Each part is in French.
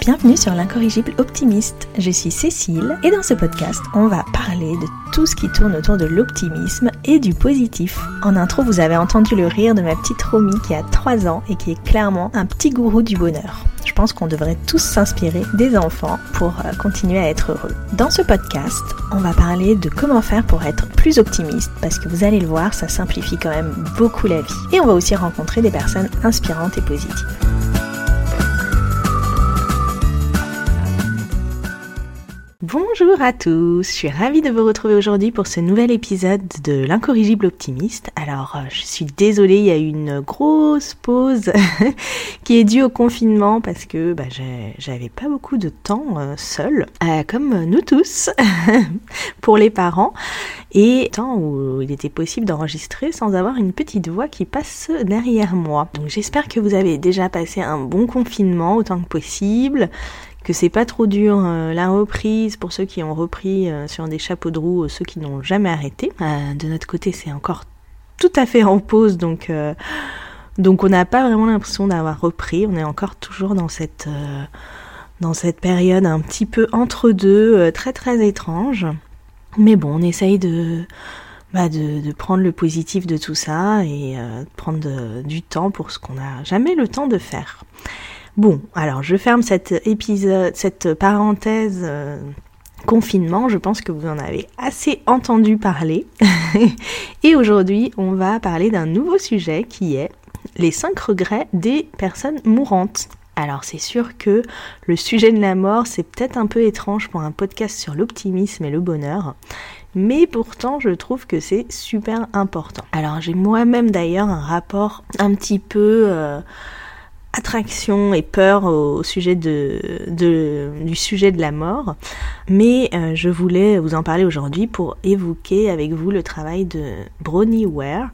Bienvenue sur l'incorrigible optimiste. Je suis Cécile et dans ce podcast, on va parler de tout ce qui tourne autour de l'optimisme et du positif. En intro, vous avez entendu le rire de ma petite Romy qui a 3 ans et qui est clairement un petit gourou du bonheur. Pense qu'on devrait tous s'inspirer des enfants pour euh, continuer à être heureux. Dans ce podcast, on va parler de comment faire pour être plus optimiste parce que vous allez le voir, ça simplifie quand même beaucoup la vie. Et on va aussi rencontrer des personnes inspirantes et positives. Bonjour à tous, je suis ravie de vous retrouver aujourd'hui pour ce nouvel épisode de l'incorrigible optimiste. Alors euh, je suis désolée, il y a eu une grosse pause qui est due au confinement parce que bah, j'avais pas beaucoup de temps euh, seul, euh, comme nous tous, pour les parents, et temps où il était possible d'enregistrer sans avoir une petite voix qui passe derrière moi. Donc j'espère que vous avez déjà passé un bon confinement autant que possible que c'est pas trop dur euh, la reprise pour ceux qui ont repris euh, sur des chapeaux de roue, ceux qui n'ont jamais arrêté. Euh, de notre côté, c'est encore tout à fait en pause, donc on n'a pas vraiment l'impression d'avoir repris. On est encore toujours dans cette période un petit peu entre deux, très très étrange. Mais bon, on essaye de bah de, de, prendre le positif de tout ça et de prendre du temps pour ce qu'on n'a jamais le temps de faire. Bon, alors je ferme cet épisode, cette parenthèse euh, confinement. Je pense que vous en avez assez entendu parler. Et aujourd'hui, on va parler d'un nouveau sujet qui est les 5 regrets des personnes mourantes. Alors c'est sûr que le sujet de la mort, c'est peut-être un peu étrange pour un podcast sur l'optimisme et le bonheur, mais pourtant je trouve que c'est super important. Alors j'ai moi-même d'ailleurs un rapport un petit peu... Euh, attraction et peur au sujet de, du sujet de la mort, mais euh, je voulais vous en parler aujourd'hui pour évoquer avec vous le travail de Bronnie Ware.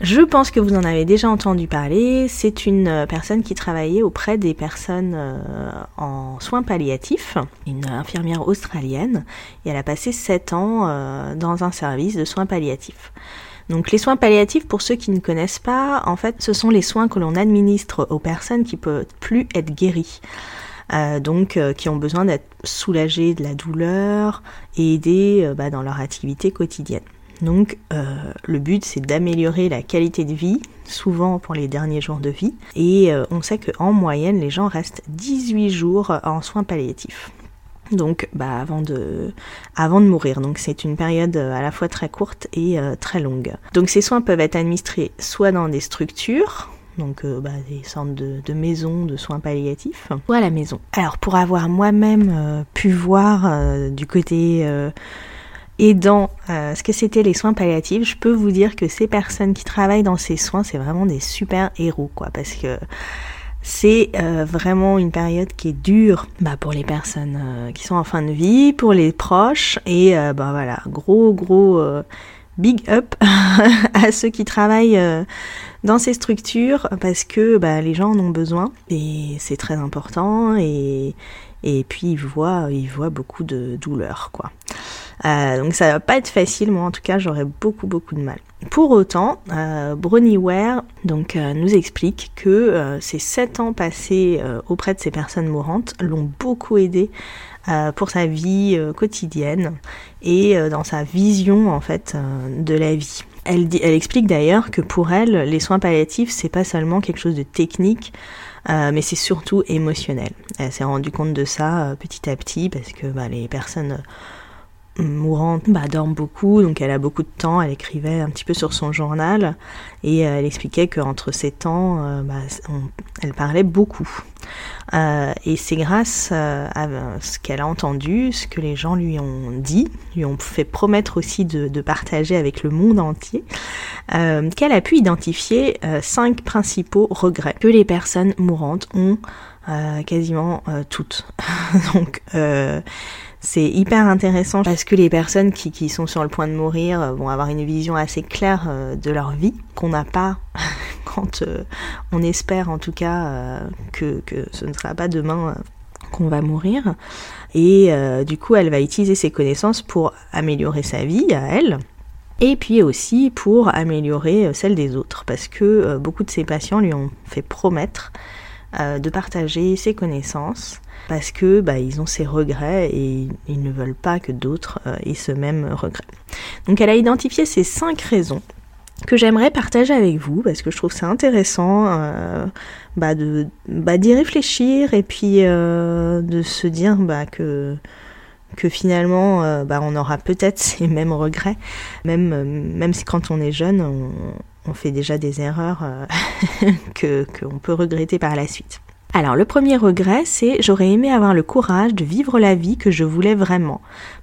Je pense que vous en avez déjà entendu parler. C'est une euh, personne qui travaillait auprès des personnes euh, en soins palliatifs, une infirmière australienne, et elle a passé 7 ans dans un service de soins palliatifs. Donc les soins palliatifs, pour ceux qui ne connaissent pas, en fait, ce sont les soins que l'on administre aux personnes qui peuvent plus être guéries. Euh, donc euh, qui ont besoin d'être soulagées de la douleur et aidées euh, bah, dans leur activité quotidienne. Donc le but c'est d'améliorer la qualité de vie, souvent pour les derniers jours de vie, et on sait qu'en moyenne les gens restent 18 jours en soins palliatifs donc bah, avant, de, avant de mourir. Donc c'est une période euh, à la fois très courte et euh, très longue. Donc ces soins peuvent être administrés soit dans des structures, donc euh, bah, des sortes de, de, maisons de soins palliatifs, ou à la maison. Alors pour avoir moi-même pu voir du côté aidant ce que c'était les soins palliatifs, je peux vous dire que ces personnes qui travaillent dans ces soins, c'est vraiment des super héros, quoi, parce que c'est euh, vraiment une période qui est dure bah, pour les personnes euh, qui sont en fin de vie, pour les proches et euh, bah voilà, gros gros big up à ceux qui travaillent dans ces structures parce que bah, les gens en ont besoin et c'est très important et, et puis ils voient, ils voient beaucoup de douleur quoi. Euh, donc ça va pas être facile, moi en tout cas j'aurais beaucoup beaucoup de mal. Pour autant, euh, Bronnie Ware donc, euh, nous explique que euh, ces sept ans passés auprès de ces personnes mourantes l'ont beaucoup aidé pour sa vie quotidienne et dans sa vision en fait de la vie. Elle explique d'ailleurs que pour elle, les soins palliatifs, c'est pas seulement quelque chose de technique, mais c'est surtout émotionnel. Elle s'est rendue compte de ça petit à petit parce que bah, les personnes mourante bah, dorme beaucoup, donc elle a beaucoup de temps, elle écrivait un petit peu sur son journal et euh, elle expliquait qu'entre ces temps, euh, bah, elle parlait beaucoup. Euh, et c'est grâce à ce qu'elle a entendu, ce que les gens lui ont dit, lui ont fait promettre aussi de, partager avec le monde entier, qu'elle a pu identifier cinq principaux regrets que les personnes mourantes ont quasiment toutes. donc c'est hyper intéressant parce que les personnes qui, sont sur le point de mourir euh, vont avoir une vision assez claire euh, de leur vie qu'on n'a pas quand euh, on espère en tout cas que, ce ne sera pas demain qu'on va mourir. Et du coup, elle va utiliser ses connaissances pour améliorer sa vie à elle et puis aussi pour améliorer celle des autres, parce que beaucoup de ses patients lui ont fait promettre de partager ses connaissances parce que bah, ils ont ces regrets et ils ne veulent pas que d'autres aient ce même regret. Donc elle a identifié ces cinq raisons que j'aimerais partager avec vous parce que je trouve ça intéressant euh, bah de bah, d'y réfléchir et puis euh, de se dire bah, que que finalement euh, bah, on aura peut-être ces mêmes regrets même même si quand on est jeune on, on fait déjà des erreurs que qu'on peut regretter par la suite. Alors le premier regret c'est j'aurais aimé avoir le courage de vivre la vie que je voulais vraiment,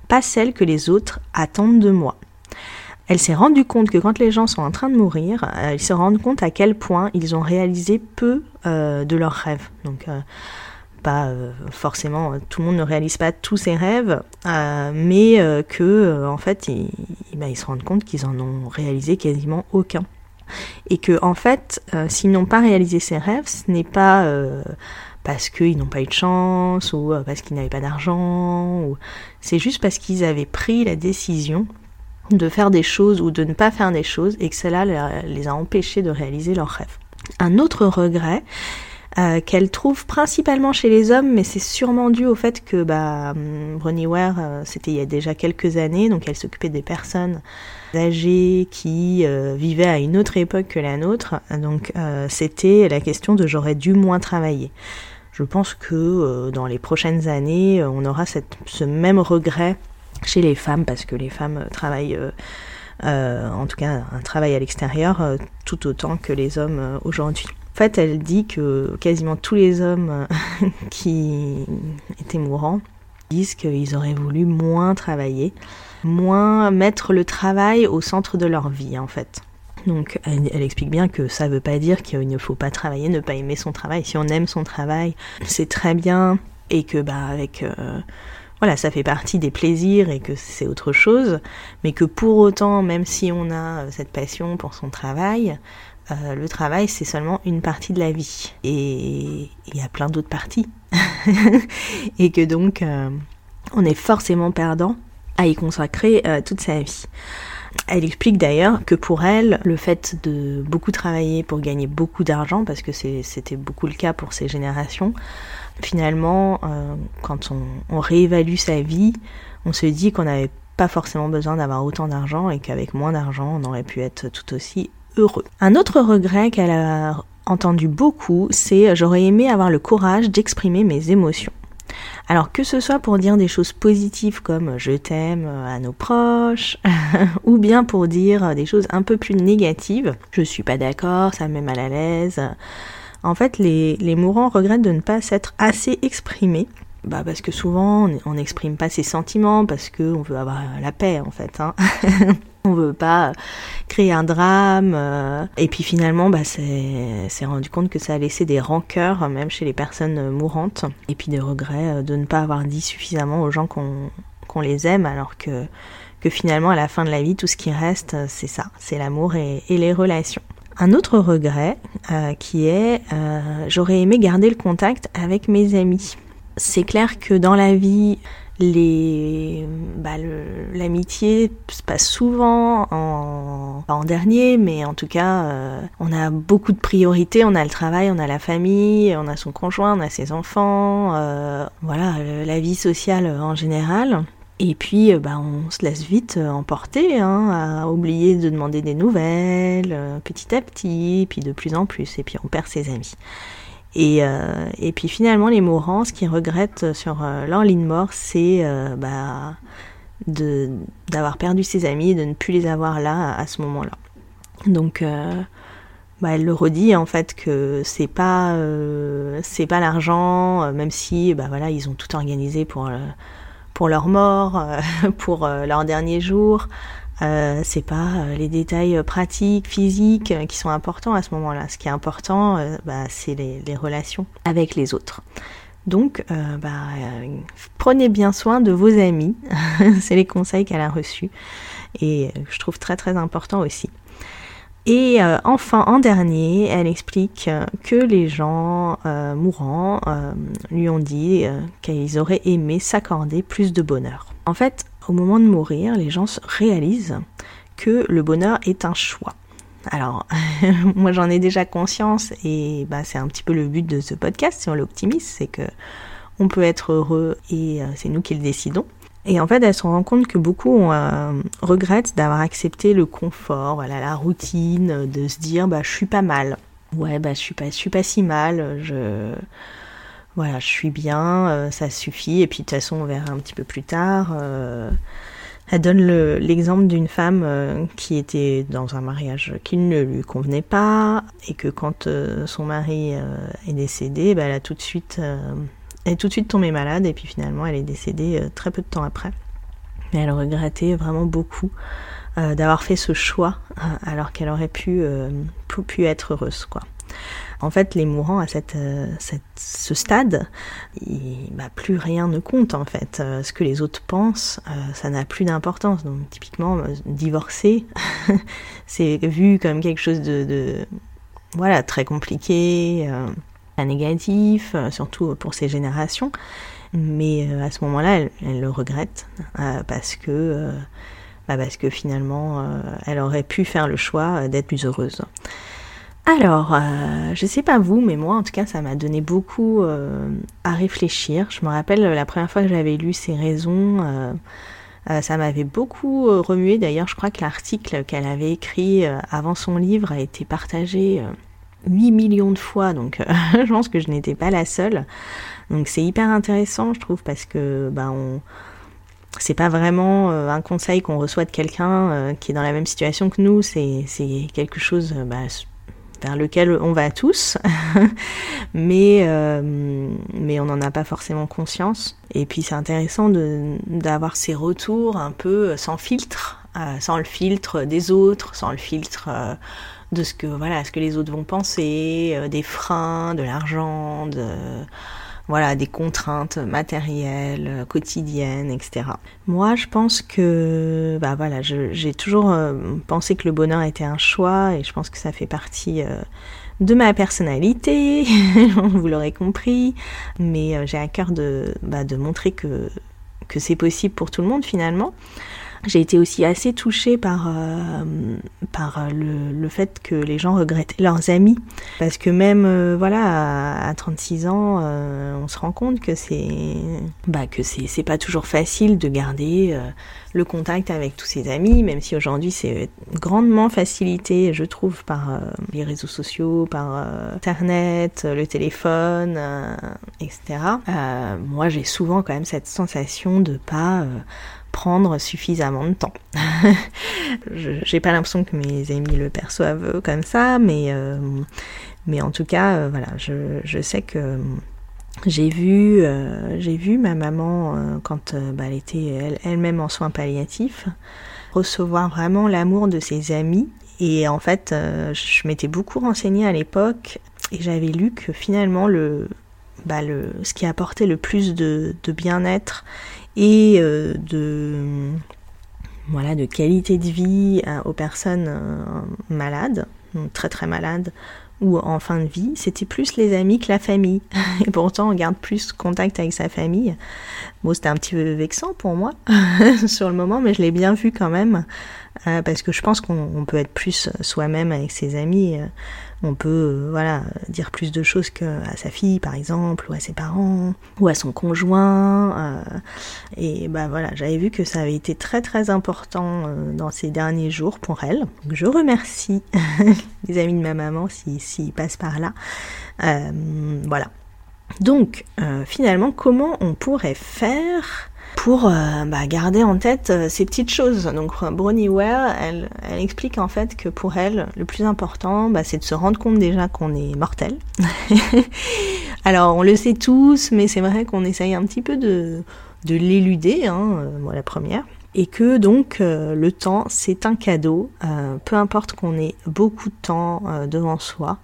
pas celle que les autres attendent de moi elle s'est rendue compte que quand les gens sont en train de mourir, euh, ils se rendent compte à quel point ils ont réalisé peu euh, de leurs rêves. Donc, euh, pas forcément, tout le monde ne réalise pas tous ses rêves, mais que en fait, ils, bah, ils, se rendent compte qu'ils en ont réalisé quasiment aucun. Et que en fait, s'ils n'ont pas réalisé ses rêves, ce n'est pas parce qu'ils n'ont pas eu de chance ou parce qu'ils n'avaient pas d'argent, c'est juste parce qu'ils avaient pris la décision de faire des choses ou de ne pas faire des choses et que cela les a empêchés de réaliser leurs rêves. Un autre regret euh, qu'elle trouve principalement chez les hommes, mais c'est sûrement dû au fait que bah, Bronnie Ware, euh, c'était il y a déjà quelques années, donc elle s'occupait des personnes âgées qui euh, vivaient à une autre époque que la nôtre, donc c'était la question de j'aurais dû moins travailler. Je pense que dans les prochaines années, on aura ce même regret chez les femmes, parce que les femmes travaillent, euh, euh, en tout cas un travail à l'extérieur, euh, tout autant que les hommes aujourd'hui. En fait, elle dit que quasiment tous les hommes qui étaient mourants disent qu'ils auraient voulu moins travailler, moins mettre le travail au centre de leur vie, en fait. Donc, elle, explique bien que ça ne veut pas dire qu'il ne faut pas travailler, ne pas aimer son travail. Si on aime son travail, c'est très bien, et que bah avec voilà, ça fait partie des plaisirs et que c'est autre chose, mais que pour autant, même si on a euh, cette passion pour son travail, euh, le travail c'est seulement une partie de la vie et il y a plein d'autres parties et que donc euh, on est forcément perdant à y consacrer toute sa vie. Elle explique d'ailleurs que pour elle, le fait de beaucoup travailler pour gagner beaucoup d'argent, parce que c'était beaucoup le cas pour ces générations, finalement, euh, quand on, réévalue sa vie, on se dit qu'on n'avait pas forcément besoin d'avoir autant d'argent et qu'avec moins d'argent, on aurait pu être tout aussi Un autre regret qu'elle a entendu beaucoup, c'est j'aurais aimé avoir le courage d'exprimer mes émotions. Alors que ce soit pour dire des choses positives comme je t'aime à nos proches, ou bien pour dire des choses un peu plus négatives, je suis pas d'accord, ça me met mal à l'aise, en fait, les, mourants regrettent de ne pas s'être assez exprimés. Bah parce que souvent on n'exprime pas ses sentiments parce qu'on veut avoir la paix en fait. Hein. on veut pas créer un drame. Euh. et puis finalement, bah, c'est rendu compte que ça a laissé des rancœurs, même chez les personnes mourantes. Et puis des regrets euh, de ne pas avoir dit suffisamment aux gens qu'on les aime, alors que, que finalement, à la fin de la vie, tout ce qui reste, c'est ça, c'est l'amour et, les relations. Un autre regret euh, qui est euh, j'aurais aimé garder le contact avec mes amis. C'est clair que dans la vie, les bah, l'amitié se passe souvent en, en dernier, mais en tout cas, euh, on a beaucoup de priorités. On a le travail, on a la famille, on a son conjoint, on a ses enfants, voilà, la vie sociale en général. Et puis, euh, bah, on se laisse vite euh, emporter, hein, à oublier de demander des nouvelles, euh, petit à petit, puis de plus en plus, et puis on perd ses amis. Et, et puis finalement, les mourants, ce qu'ils regrettent sur leur ligne mort, c'est bah, d'avoir perdu ses amis de ne plus les avoir là à, ce moment-là. Donc, bah, elle le redit en fait que c'est pas c'est pas l'argent, même si bah voilà ils ont tout organisé pour pour leur mort, euh, pour euh, leur dernier jour. Euh, c'est pas euh, les détails pratiques, physiques qui sont importants à ce moment-là. Ce qui est important, bah, c'est les, relations avec les autres. Donc, bah, prenez bien soin de vos amis. c'est les conseils qu'elle a reçus et je trouve très très important aussi. Et euh, enfin, en dernier, elle explique euh, que les gens euh, mourants lui ont dit qu'ils auraient aimé s'accorder plus de bonheur. En fait, au moment de mourir, les gens réalisent que le bonheur est un choix. Alors, moi j'en ai déjà conscience et bah, c'est un petit peu le but de ce podcast sur l'optimisme, c'est que on peut être heureux et euh, c'est nous qui le décidons. Et en fait, elle se rend compte que beaucoup euh, regrettent d'avoir accepté le confort, voilà, la routine, de se dire bah je suis pas mal. Ouais, bah je suis pas, je suis pas si mal. Je voilà, je suis bien, euh, ça suffit. Et puis de toute façon, on verra un petit peu plus tard. Elle donne l'exemple d'une femme euh, qui était dans un mariage qui ne lui convenait pas et que quand euh, son mari euh, est décédé, bah, elle a tout de suite, elle est tout de suite tombée malade et puis finalement elle est décédée très peu de temps après. Mais elle regrettait vraiment beaucoup d'avoir fait ce choix alors qu'elle aurait pu, pu être heureuse quoi. En fait, les mourants à euh, ce stade, bah, plus rien ne compte en fait. Euh, ce que les autres pensent, euh, ça n'a plus d'importance. Donc typiquement, divorcer, c'est vu comme quelque chose de, voilà très compliqué, euh, négatif, surtout pour ces générations. Mais à ce moment-là, elle, le regrette parce que bah, parce que finalement, elle aurait pu faire le choix d'être plus heureuse. Alors, euh, je sais pas vous, mais moi en tout cas, ça m'a donné beaucoup euh, à réfléchir. Je me rappelle la première fois que j'avais lu ces raisons, euh, ça m'avait beaucoup remué. D'ailleurs, je crois que l'article qu'elle avait écrit avant son livre a été partagé 8 millions de fois, donc je pense que je n'étais pas la seule. Donc c'est hyper intéressant, je trouve, parce que bah, on c'est pas vraiment un conseil qu'on reçoit de quelqu'un qui est dans la même situation que nous, c'est quelque chose bah, vers lequel on va tous, mais, euh, mais on n'en a pas forcément conscience. Et puis c'est intéressant d'avoir ces retours un peu sans filtre, euh, sans le filtre des autres, sans le filtre euh, de ce que, voilà, ce que les autres vont penser, des freins, de l'argent, de voilà, des contraintes matérielles, euh, quotidiennes, etc. Moi, je pense que, bah voilà, j'ai toujours euh, pensé que le bonheur était un choix et je pense que ça fait partie euh, de ma personnalité, vous l'aurez compris, mais j'ai à cœur de, bah, de montrer que, que c'est possible pour tout le monde finalement. J'ai été aussi assez touchée par, euh, par le, le, fait que les gens regrettaient leurs amis. Parce que même, euh, voilà, à, 36 ans, euh, on se rend compte que c'est bah, que c'est pas toujours facile de garder le contact avec tous ses amis, même si aujourd'hui c'est grandement facilité, je trouve, par les réseaux sociaux, par Internet, le téléphone, etc. moi, j'ai souvent quand même cette sensation de pas prendre suffisamment de temps. J'ai pas l'impression que mes amis le perçoivent comme ça, mais, euh, mais en tout cas, euh, voilà, je, je, sais que j'ai vu, euh, j'ai vu ma maman quand bah, elle était elle-même en soins palliatifs recevoir vraiment l'amour de ses amis. Et en fait, je m'étais beaucoup renseignée à l'époque et j'avais lu que finalement le, bah, le, ce qui apportait le plus de bien-être et euh, de voilà de qualité de vie euh, aux personnes euh, malades, très très malades ou en fin de vie, c'était plus les amis que la famille. Et pourtant, on garde plus contact avec sa famille. Bon, c'était un petit peu vexant pour moi sur le moment, mais je l'ai bien vu quand même, parce que je pense qu'on peut être plus soi-même avec ses amis. On peut euh, voilà dire plus de choses qu'à sa fille par exemple ou à ses parents ou à son conjoint. Euh, et ben voilà j'avais vu que ça avait été très très important euh, dans ces derniers jours pour elle. Donc, je remercie les amis de ma maman s'ils si, passent par là. Voilà. Donc finalement comment on pourrait faire pour euh, bah, garder en tête euh, ces petites choses. Donc Bronnie Ware, elle, explique en fait que pour elle, le plus important, bah, c'est de se rendre compte déjà qu'on est mortel. Alors on le sait tous, mais c'est vrai qu'on essaye un petit peu de, de l'éluder, hein, euh, moi la première. Et que donc le temps, c'est un cadeau, peu importe qu'on ait beaucoup de temps devant soi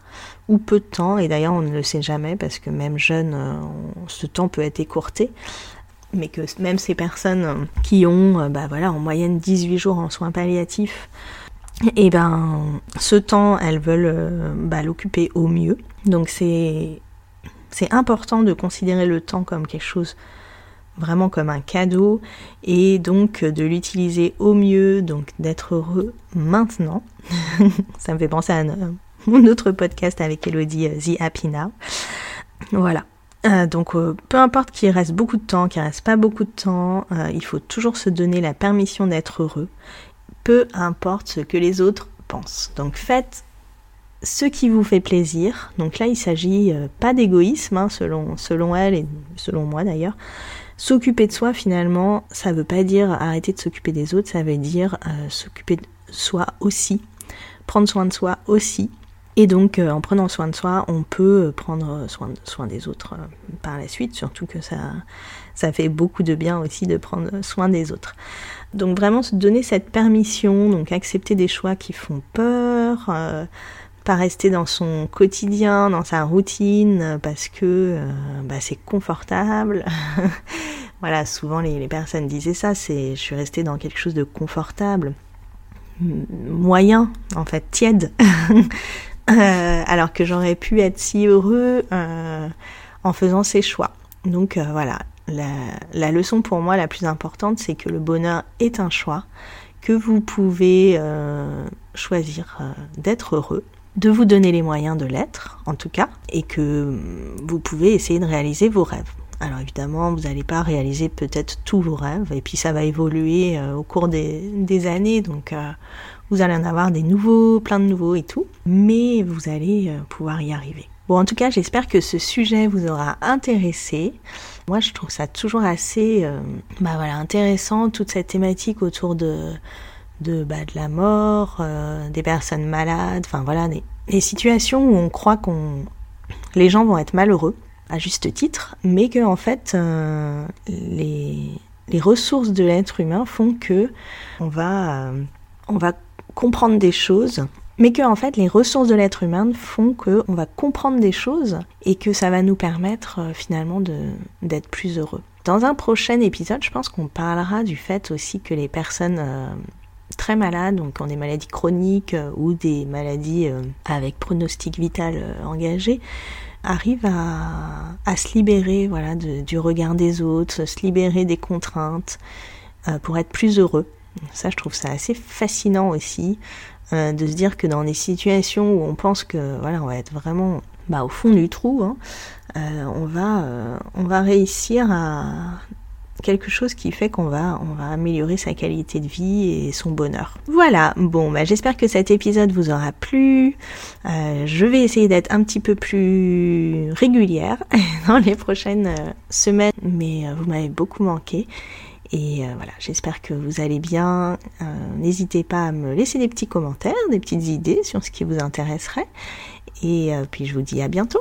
ou peu de temps, et d'ailleurs on ne le sait jamais parce que même jeune, ce temps peut être écourté mais que même ces personnes qui ont euh, bah voilà, en moyenne 18 jours en soins palliatifs, et eh ben ce temps, elles veulent euh, bah, l'occuper au mieux. Donc c'est c'est important de considérer le temps comme quelque chose vraiment comme un cadeau et donc de l'utiliser au mieux, donc d'être heureux maintenant. Ça me fait penser à mon autre podcast avec Elodie, The Happy Now. Voilà. Donc peu importe qu'il reste beaucoup de temps, qu'il reste pas beaucoup de temps, il faut toujours se donner la permission d'être heureux, peu importe ce que les autres pensent. Donc faites ce qui vous fait plaisir. Donc là, il s'agit euh, pas d'égoïsme, hein, selon, selon elle et selon moi d'ailleurs. S'occuper de soi, finalement, ça veut pas dire arrêter de s'occuper des autres, ça veut dire euh, s'occuper de soi aussi, prendre soin de soi aussi. Et donc, euh, en prenant soin de soi, on peut prendre soin, soin des autres par la suite, surtout que ça, ça fait beaucoup de bien aussi de prendre soin des autres. Donc vraiment se donner cette permission, donc accepter des choix qui font peur, pas rester dans son quotidien, dans sa routine, parce que euh, bah, c'est confortable. voilà, souvent les, personnes disaient ça, c'est je suis restée dans quelque chose de confortable, moyen, en fait, tiède, euh, alors que j'aurais pu être si heureux euh, en faisant ces choix. Donc voilà, la, la, leçon pour moi la plus importante, c'est que le bonheur est un choix, que vous pouvez choisir d'être heureux de vous donner les moyens de l'être, en tout cas, et que vous pouvez essayer de réaliser vos rêves. Alors évidemment, vous n'allez pas réaliser peut-être tous vos rêves, et puis ça va évoluer euh, au cours des, années, donc euh, vous allez en avoir des nouveaux, plein de nouveaux et tout, mais vous allez euh, pouvoir y arriver. Bon, en tout cas, j'espère que ce sujet vous aura intéressé. Moi, je trouve ça toujours assez, bah intéressant toute cette thématique autour de de, bah, de la mort, des personnes malades, enfin voilà, des, situations où on croit qu'on les gens vont être malheureux à juste titre, mais que en fait euh, les, ressources de l'être humain font que on va euh, on va comprendre des choses, mais que en fait les ressources de l'être humain font que on va comprendre des choses et que ça va nous permettre finalement de d'être plus heureux. Dans un prochain épisode, je pense qu'on parlera du fait aussi que les personnes très malades, donc ont des maladies chroniques euh, ou des maladies euh, avec pronostic vital euh, engagé, arrivent à, se libérer voilà, du regard des autres, se libérer des contraintes pour être plus heureux. Ça, je trouve ça assez fascinant aussi, de se dire que dans des situations où on pense que voilà, on va être vraiment bah, au fond du trou, hein, on, va, on va réussir à quelque chose qui fait qu'on va, on va améliorer sa qualité de vie et son bonheur. Voilà, bon, bah, j'espère que cet épisode vous aura plu. Euh, je vais essayer d'être un petit peu plus régulière dans les prochaines euh, semaines, mais euh, vous m'avez beaucoup manqué. Et voilà, j'espère que vous allez bien. N'hésitez pas à me laisser des petits commentaires, des petites idées sur ce qui vous intéresserait. Et puis je vous dis à bientôt.